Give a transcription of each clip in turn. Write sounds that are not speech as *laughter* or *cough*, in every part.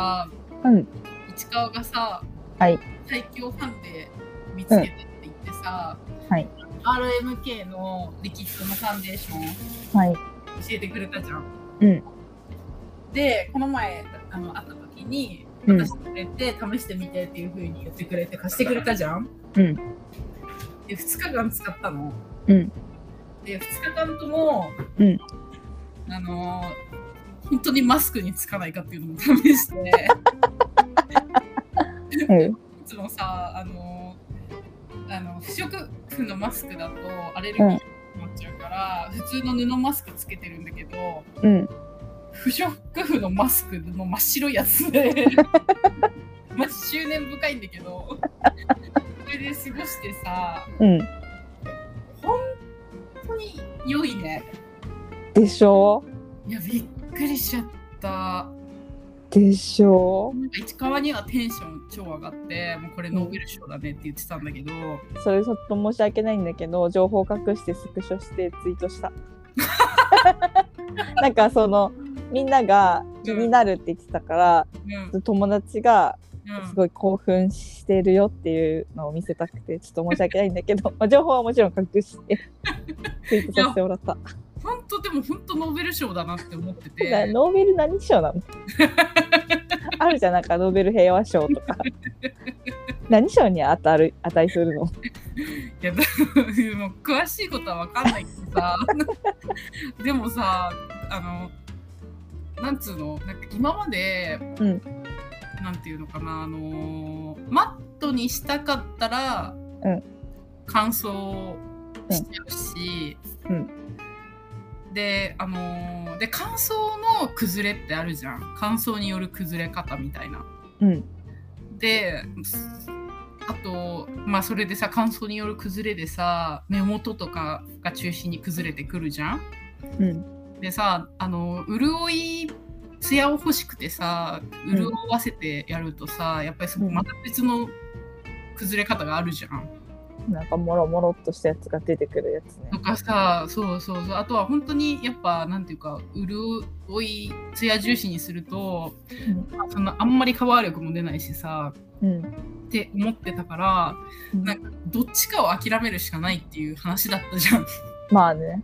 さ、うん。市川がさ、はい。最強ファンで見つけたって言ってさ、はい。RMK のリキッドのファンデーションはい。教えてくれたじゃん。うん。で、この前あの会った時に、うん渡してくれて、試してみてっていう風に言ってくれて、貸してくれたじゃん。うん。で、2日間使ったの。うん。で、2日間とも、うんあのー本当にマスクにつかないかっていうのも試して、うん。いつもさ、あのーあの不織布のマスクだとアレルギーになっちゃうから、普通の布マスクつけてるんだけど、うん。不織布のマスクの真っ白いやつで *laughs* マジ執念深いんだけどそれで過ごしてさうん。本当に良いねでしょ？いやびっくりしちゃった。でしょなんか市川にはテンション超上がってもうこれノーベル賞だねって言ってたんだけど、それちょっと申し訳ないんだけど情報隠してスクショしてツイートした。*laughs* なんかそのみんなが気になるって言ってたから、うん。友達がうん。すごい興奮してるよっていうのを見せたくてちょっと申し訳ないんだけど、まあ、情報はもちろん隠して *laughs* ツイートさせてもらった。本当でも本当ノーベル賞だなって思ってなてノーベル何賞なの？*laughs* あるじゃんなんかノーベル平和賞とか。*laughs* 何賞に当たる値するの？いやだもう詳しいことは分かんないけどさ。*laughs* でもさあのなんつうの？なんか今まで、うん。なんていうのかな？あのマットにしたかったら、うん。乾燥しちゃうし、うんであので乾燥の崩れってあるじゃん乾燥による崩れ方みたいな。うんであとまあそれでさ乾燥による崩れでさ目元とかが中心に崩れてくるじゃん。うんでさあの潤い艶を欲しくてさん潤わせてやるとさ、やっぱりそこまた別の崩れ方があるじゃん。なんかもろもろっとしたやつが出てくるやつね。とかさそうそうそう。あとは本当にやっぱなんていうか潤い艶重視にすると、そん。なあんまりカバー力も出ないしさうん。って思ってたからうん。なんかどっちかを諦めるしかないっていう話だったじゃん。まあね。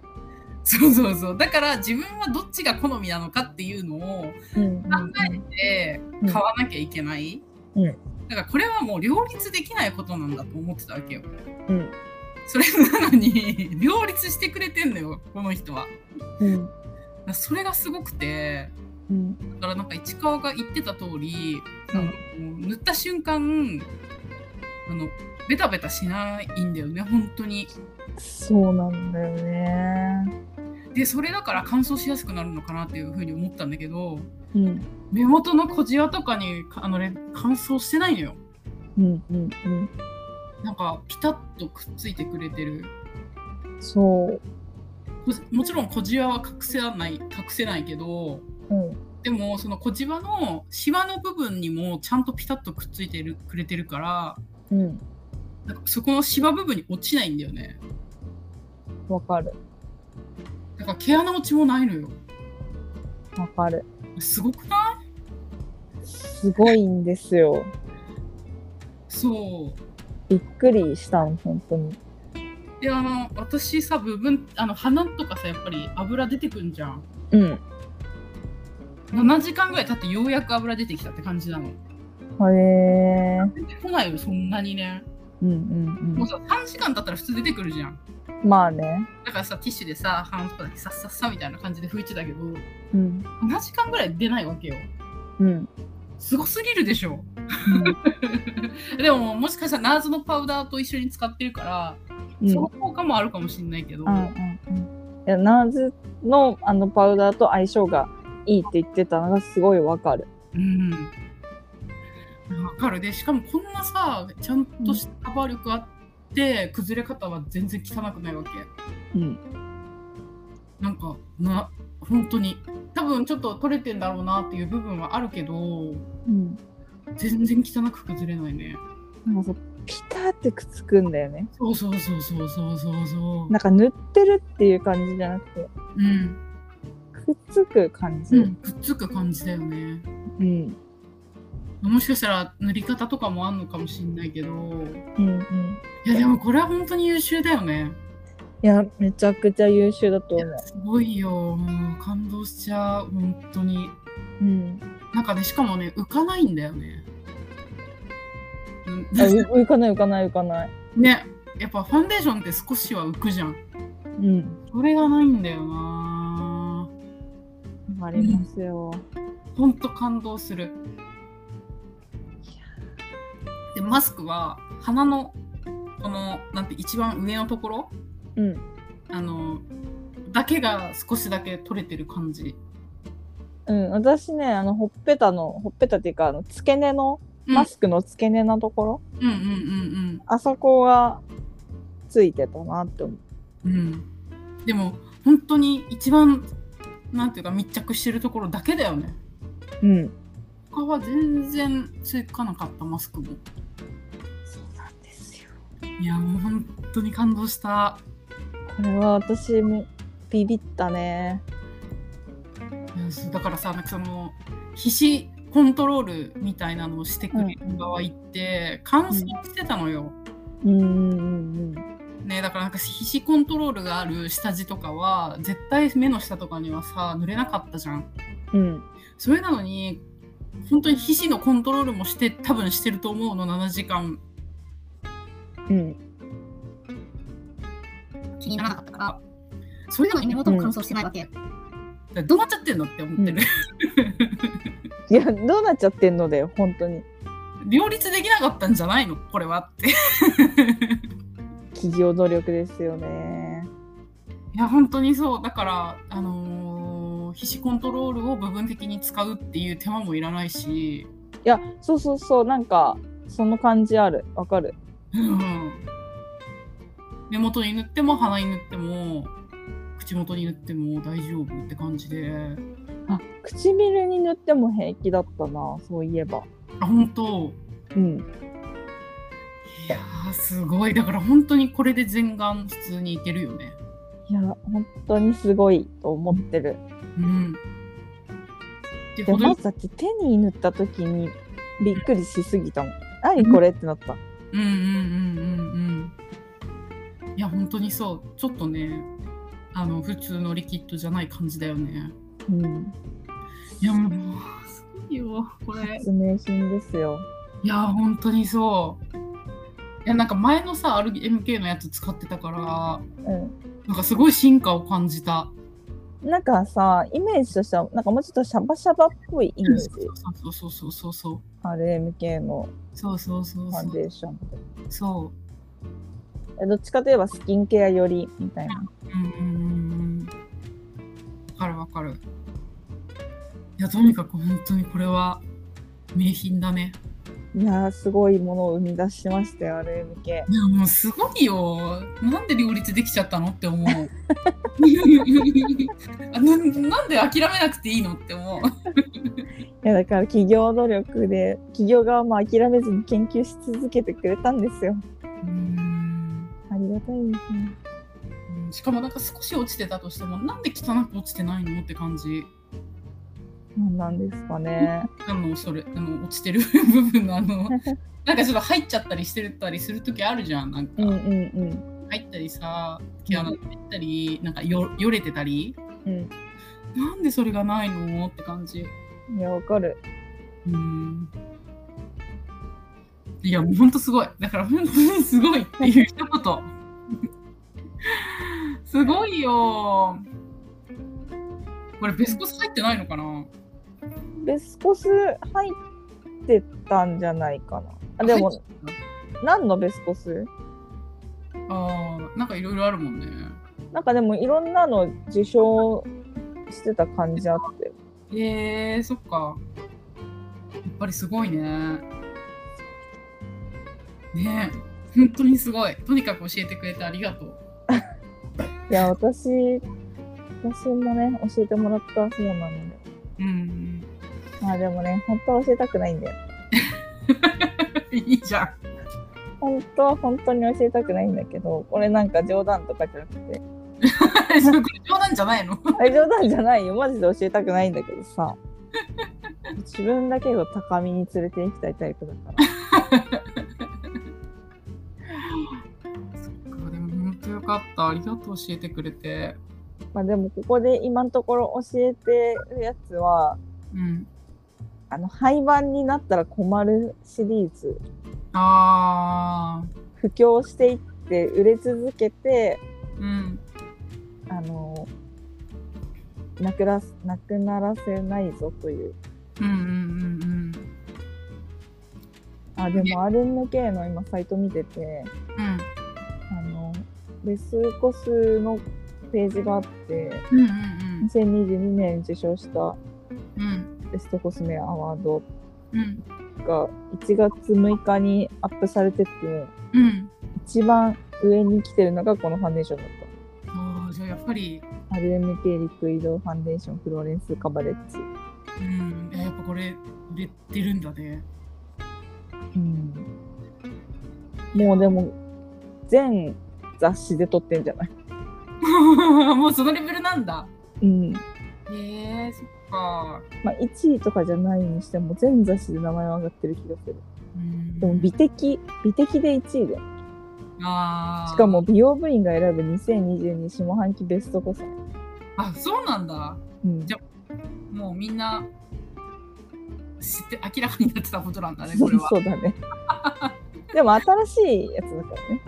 そうそうそう。だから自分はどっちが好みなのかっていうのをうん考えてうん買わなきゃいけない。うんだからこれはもう両立できないことなんだと思ってたわけよ。うんそれなのに両立してくれてんのよ、この人は。うんそれがすごくて、うんだからなんか市川が言ってた通り、うん塗った瞬間、あの、ベタベタしないんだよね、本当に。そうなんだよねで、それだから乾燥しやすくなるのかなっていうふうに思ったんだけど、うん目元の小じわとかにあの、ね、乾燥してないのよ。うんうんうんなんかピタッとくっついてくれてる。そうこもちろん小じわは隠せない隠せないけど、うんでもその小じわのシワの部分にもちゃんとピタッとくっついてるくれてるから、うんなんかそこのシワ部分に落ちないんだよね。わかるだから毛穴落ちもないのよ。わかるすごくない？すごいんですよそう。びっくりしたん本当にであの私さ部分あの鼻とかさやっぱり油出てくんじゃん。うん7時間ぐらい経ってようやく油出てきたって感じなの。へえ出てこないよそんなにね。うんうんもうさ3時間経ったら普通出てくるじゃん。うんまあね。だからさティッシュでさ鼻とかだけさっさっさみたいな感じで拭いてたけどうん。7時間ぐらい出ないわけよ。うん。すごすぎるでしょ。*laughs* でももしかしたらナーズのパウダーと一緒に使ってるから、うん。その効果もあるかもしれないけど、うんうんうん。いやナーズのあのパウダーと相性がいいって言ってたのがすごいわかる。うん。わかる。でしかもこんなさちゃんとしたカバー力あって、崩れ方は全然汚くないわけ。うん。なんかな本当に。多分ちょっと取れてんだろうなっていう部分はあるけどうん。全然汚く崩れないね。なんかそうピタってくっつくんだよね。そうそうそうそうそうそうそう。なんか塗ってるっていう感じじゃなくてうん、くっつく感じ。うん、くっつく感じだよね。うんもしかしたら塗り方とかもあんのかもしんないけどうんうん。いやでもこれは本当に優秀だよねいや、めちゃくちゃ優秀だと思う。すごいよもう感動しちゃう本当にうん。なんかねしかもね浮かないんだよね浮かない浮かない浮かない。ねやっぱファンデーションって少しは浮くじゃんうん。それがないんだよなありますよ。ほんと感動するでマスクは鼻のこのなんて一番上のところうん。あのだけが少しだけ取れてる感じうん、私ね、あの、ほっぺたの、ほっぺたっていうか、あの、付け根の、マスクの付け根のところ、うんうんうんあそこがついてたなって思う。うんうんでも本当に一番なんていうか密着してるところだけだよねうん。他は全然つかなかったマスクも。いやもう本当に感動したこれは私もビビったね。だからさなんかその皮脂コントロールみたいなのをしてくれる場合って乾燥してたのよ、うんうんうんねだからなんか皮脂コントロールがある下地とかは絶対目の下とかにはさ塗れなかったじゃん。うん。それなのに本当に皮脂のコントロールもして多分してると思うの7時間うん。気にならなかったから、それなのに目元も乾燥してないわけ。だからどうなっちゃってんのって思ってる、いや、どうなっちゃってんのだよ、本当に。両立できなかったんじゃないの？これはって企業努力ですよね。いや本当にそうだからあのー皮脂コントロールを部分的に使うっていう手間もいらないし、いや、そうそうそう、なんか、その感じある。わかる。うん、目元に塗っても鼻に塗っても口元に塗っても大丈夫って感じであ、唇に塗っても平気だったな、そういえば。あ本当うん。いやーすごいだから本当にこれで全顔普通にいけるよねいや、本当にすごいと思ってる。うんでまずだって手に塗った時にびっくりしすぎたもん。何これってなった。うんうんうんうんうんいや本当にそうちょっとねあの普通のリキッドじゃない感じだよねうん。いやもうすごいよこれ発明品ですよ。いや本当にそういやなんか前のさ RMK のやつ使ってたからうん。なんかすごい進化を感じたなんかさ、イメージとしては、なんかもうちょっとシャバシャバっぽいイメージ。そうそうそうそうそう RMK のそうそうそうファンそうデーション。そえどっちかといえばスキンケア寄りみたいな。ううんうんうんうんわかるわかるいやとにかく本当にこれは名品だねいやー、すごいものを生み出しましたよ、RMK。いやもうすごいよなんで両立できちゃったのって思う *laughs* あななんで諦めなくていいのって思ういや、だから企業努力で、企業側も諦めずに研究し続けてくれたんですよ。うんありがたいですね。うんしかもなんか少し落ちてたとしてもなんで汚く落ちてないのって感じなんなんですかね。あのそれあの落ちてる *laughs* 部分のあの *laughs* なんかちょっと入っちゃったりしてたりする時あるじゃんなんか、うんうんうん。入ったりさ毛穴入ったりなんかよよれてたり。うん。なんでそれがないのって感じ。いや、わかる。うん。いやもうほんとすごい。だから本当にすごいっていう一言。*laughs* すごいよ。これベスコス入ってないのかな？ベスコス入ってたんじゃないかな。あでも何のベスコス？たあーなんかいろいろあるもんね。なんかでもいろんなの受賞してた感じあって。へえー、そっか。やっぱりすごいね。ねえ本当にすごい。とにかく教えてくれてありがとう。*laughs* いや、私、私もね、教えてもらった方なので。うんまあでもね、本当は教えたくないんだよ。いいじゃん本当は本当に教えたくないんだけど、これなんか冗談とかじゃなくて、*laughs* それ冗談じゃないの？あれ冗談じゃないよ。マジで教えたくないんだけどさ。自分だけを高みに連れて行きたいタイプだから。そっかでも本当よかったありがとう教えてくれてまあでもここで今のところ教えてるやつは、うんあの廃盤になったら困るシリーズ。あ布教していって売れ続けてーうん。あのなくらなくならせないぞという。うんうんうんあでも RMK の今サイト見ててうん。あのベスコスのページがあってうんうんうん。2022年受賞したうんベストコスメアワードうん。が1月6日にアップされててうん。一番上に来てるのがこのファンデーションだっああじゃあやっぱり。た RMK リクイドファンデーションフローレンスカバレッジ。うん。えやっぱこれ売れてるんだね。うん。もうでも全雑誌で撮ってんじゃない。*laughs* もうそのレベルなんだ。うん。へえそっかまあ1位とかじゃないにしても全雑誌で名前は上がってる気がする。うん。でも美的。美的で1位だよ。あー。しかも美容部員が選ぶ2022下半期ベストコスメあそうなんだ。うん。じゃもうみんな知って明らかになってたことなんだねこれは。*laughs* そうだね。*laughs* でも新しいやつだからね。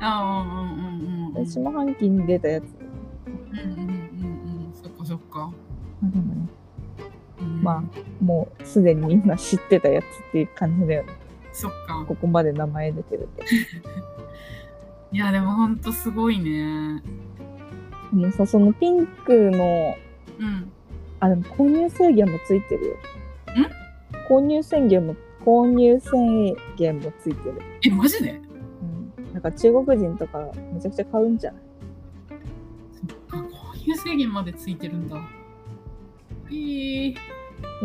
あうんうんうんうんうん。下半期に出たやつ。うんうんうんうん。そっかそっか、あでもね。うんまあもうすでにみんな知ってたやつっていう感じだよね。そっか。ここまで名前出てると *laughs* いやでもほんとすごいね。でもさそのピンクのうん。あでも購入制限もついてるよ。購入宣言も購入宣言もついてる。えマジで？うん。なんか中国人とかめちゃくちゃ買うんじゃない？あ購入制限までついてるんだ。えー、で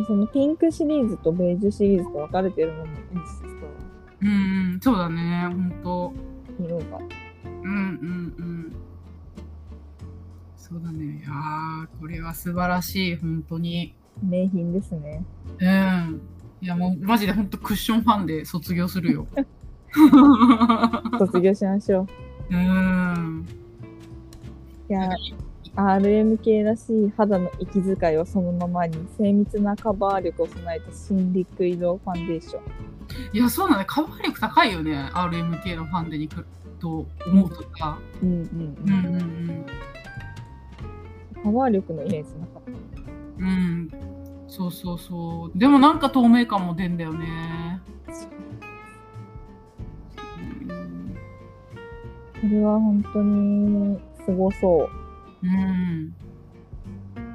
そのピンクシリーズとベージュシリーズと分かれてるのもいいしうんうんそうだね。ほんとさ色がうんうんうんそうだね。いやーこれは素晴らしい本当に。名品ですね。うん。いやもうマジで本当クッションファンで卒業するよ。*laughs* *laughs* 卒業しましょう。うん。いや RMK らしい肌の息遣いをそのままに精密なカバー力を備えた新リクイドファンデーション。いやそうだね。カバー力高いよね。RMK のファンデに来ると思うとさうんうんうんうん。カバー力のイメージなかった。うん。うん。そうそうそう。でもなんか透明感も出んだよね。う。んこれは本当にすごそううん。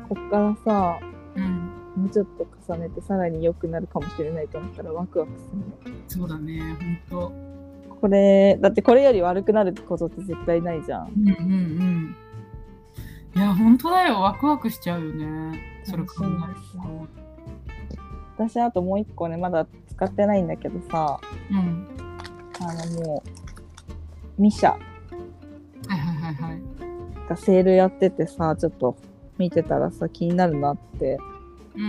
こっからさうん。もうちょっと重ねてさらに良くなるかもしれないと思ったらワクワクするね。そうだね本当これだってこれより悪くなることって絶対ないじゃん。うんうんうん。いや本当だよ。ワクワクしちゃうよね。それ考えると私あともう一個ねまだ使ってないんだけどさ。うん。あのもうミシャ。はいはいはいはいがセールやっててさちょっと見てたらさ気になるなってうんう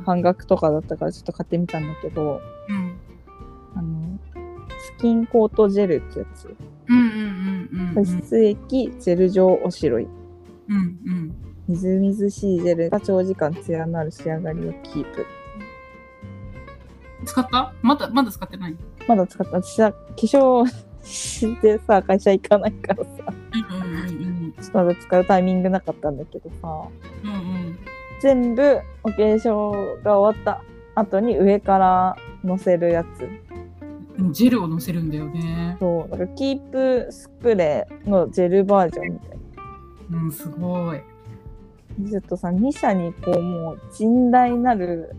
ん半額とかだったからちょっと買ってみたんだけどうん。うんあのスキンコートジェルってやつ。うんうんうんうん保湿液ジェル状おしろい。うんうん。みずみずしいジェル。が長時間ツヤのある仕上がりをキープ。使った？まだまだ使ってない？まだ使った。私は化粧してさ会社行かないからさ。うんうんうんちょっとまだ使うタイミングなかったんだけどさ。うんうん。全部お化粧が終わった後に上からのせるやつ。うんジェルをのせるんだよね。そう。だからキープスプレーのジェルバージョンみたいな。うんすごい。ちょっとさ2社にこうもう甚大なる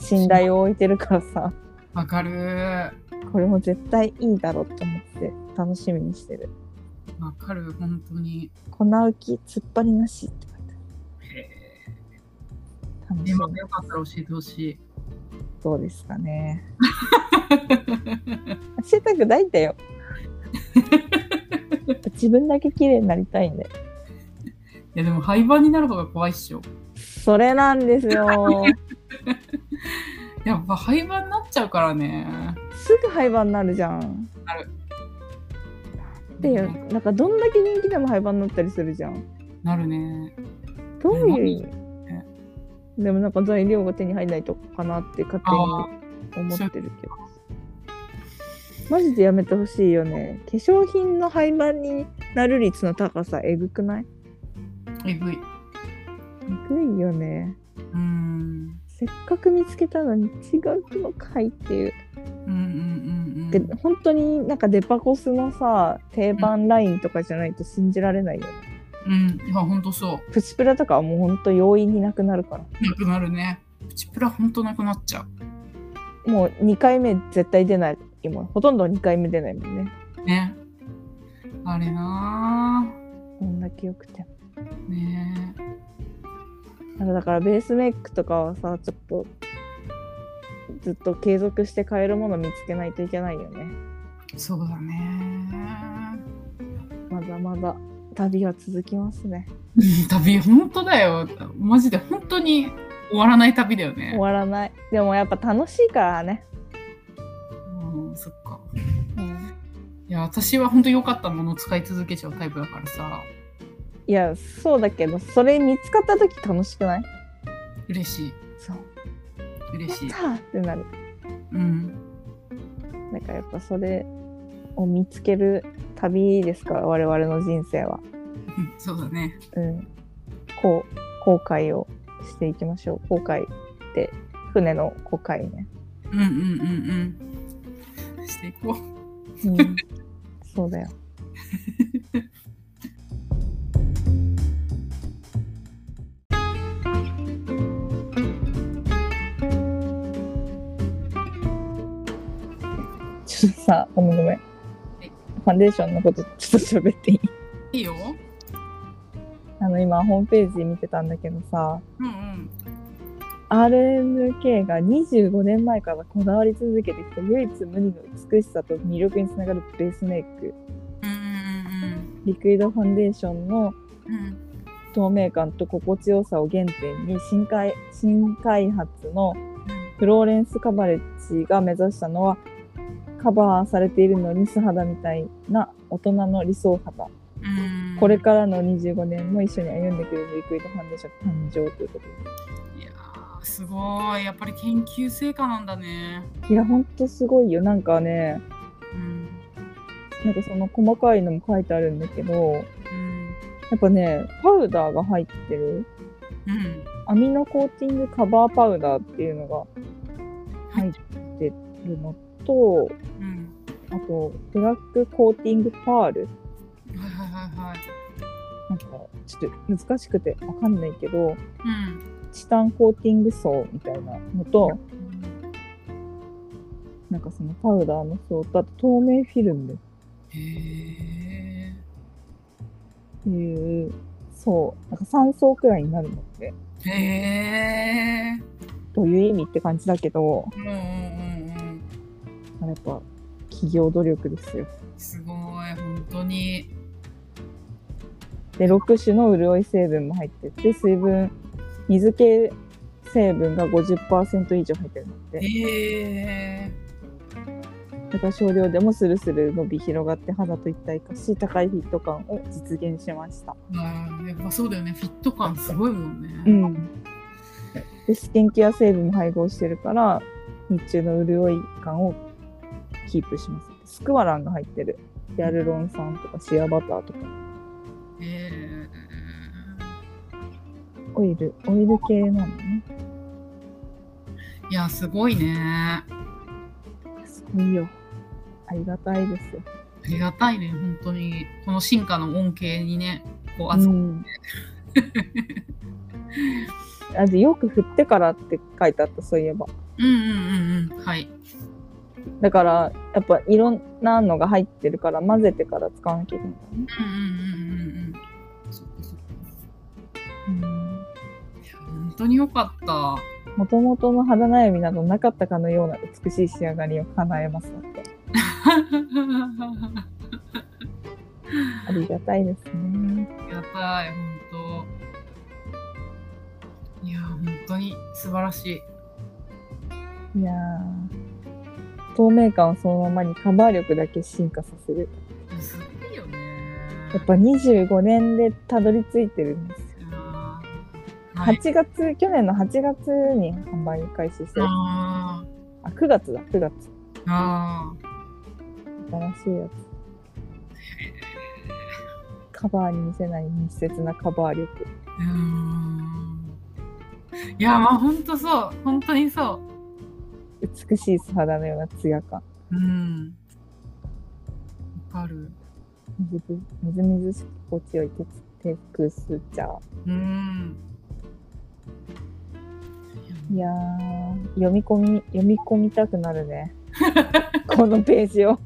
信頼を置いてるからさ。わかる。これも絶対いいだろうと思って楽しみにしてるわかる本当に。粉浮き突っ張りなしって書いてへある。楽しみ。え。またよかったら教えてほしい。どうですかね。教えたくないんだよ。*laughs* 自分だけ綺麗になりたいんで。いやでも廃盤になる方が怖いっしょ。それなんですよ。*laughs* やっぱ廃盤になっちゃうからね。すぐ廃盤になるじゃん。なる。でよ、なんかどんだけ人気でも廃盤になったりするじゃん。なるね。どういう意味ねでもなんか材料が手に入らないとかなって勝手に思ってるけど。マジでやめてほしいよね。化粧品の廃盤になる率の高さ、えぐくない？えぐい。えぐいよね。うん。せっかく見つけたのに違うのかいっていう。うんうんうんうん。で、本当になんかデパコスのさ、定番ラインとかじゃないと信じられないよね。うん。いや、ほんとそう。プチプラとかはもう本当容易になくなるから。なくなるね。プチプラほんとなくなっちゃもう2回目絶対出ないもん。ほとんど2回目出ないもんね。う。ね。あれなこんだけ良くて。ねだからベースメイクとかはさ、ちょっとずっと継続して買えるもの見つけないといけないよね。そうだね。まだまだ旅は続きますね。う *laughs* ん旅、ほんとだよ。マジで本当に終わらない旅だよね終。わらない。でもやっぱ楽しいからね。うん、そっか。うん、いや、私は本当良かったものを使い続けちゃうタイプだからさ、いや、そうだけど、それ見つかった時楽しくない？嬉しい。そう。嬉しいやっ。てなる。うん。なんかやっぱそれを見つける旅ですか？ら、我々の人生は。うんそうだね。うん。こう、後悔をしていきましょう。後悔って、船の後悔ね。うんうんうんうん。していこう。うん。そうだよ。*laughs* ちょっとさ、ごめんごめん。ファンデーションのことちょっと喋っていい？いいよ。あの、今、ホームページ見てたんだけどさ、うんうん。RMK が25年前からこだわり続けてきた唯一無二の美しさと魅力につながるベースメイクうんうんリクイドファンデーションの。透明感と心地よさを原点に新開新開発のフローレンス・カバレッジが目指したのはカバーされているのに素肌みたいな大人の理想肌うんこれからの25年も一緒に歩んでくれるリクイドファンデーション誕生ということいやーすごい。やっぱり研究成果なんだね。でいやほんとすごいよなんかねうん。なんかその細かいのも書いてあるんだけどうん。やっぱね、パウダーが入ってる、うん。アミノコーティングカバーパウダーっていうのがはい入ってるのと、うん。あと、ブラックコーティングパール。はいはいはいはい。なんか、ちょっと難しくてわかんないけど、うん。チタンコーティング層みたいなのと、なんかそのパウダーの層と、あと透明フィルムへえ。っていう、そう、なんか3層くらいになるのって、へえ。どういう意味って感じだけど、うんうんうんうん。やっぱ企業努力ですよ。すごい、本当に。で、6種の潤い成分も入ってて、水分、水系成分が50%以上入ってるので、へえ。だから少量でもスルスル伸び広がって肌と一体化し、高いフィット感を実現しました。あーやっぱそうだよね。フィット感すごいもんね。うん。で、スキンケア成分も配合してるから、日中の潤い感をキープします。スクワランが入ってる。ヒアルロン酸とかシアバターとか、へえ。オイル、オイル系なのね。いや、すごいね。すごいよ。ありがたいですよ。ありがたいね、本当に。この進化の恩恵にね、こう、う扱ん。*laughs* あでよく振ってからって書いてあった、そういえば。うんうんうんうん。はい。だから、やっぱいろんなのが入ってるから、混ぜてから使わなきゃいけないね。本当によかった。もともとの肌悩みなどなかったかのような美しい仕上がりを叶えますので、ありがたいですね。ありがたい、本当。いや、本当に素晴らしい。いやー透明感をそのままにカバー力だけ進化させる。すごいよね。やっぱ25年でたどり着いてるんですよ。はい、8月、去年の8月に販売開始してる。ああ、9月だ、9月。ーあ新しいやつ。カバーに見せない密接なカバー力。ー。うーん。いや、まあ本当そう。本当にそ美しい素肌のようなツヤ感。うん。わかる。みずみずみずしく心地よいテクスチャー。うん。いや読み込み読み込みたくなるね。*laughs* このページを。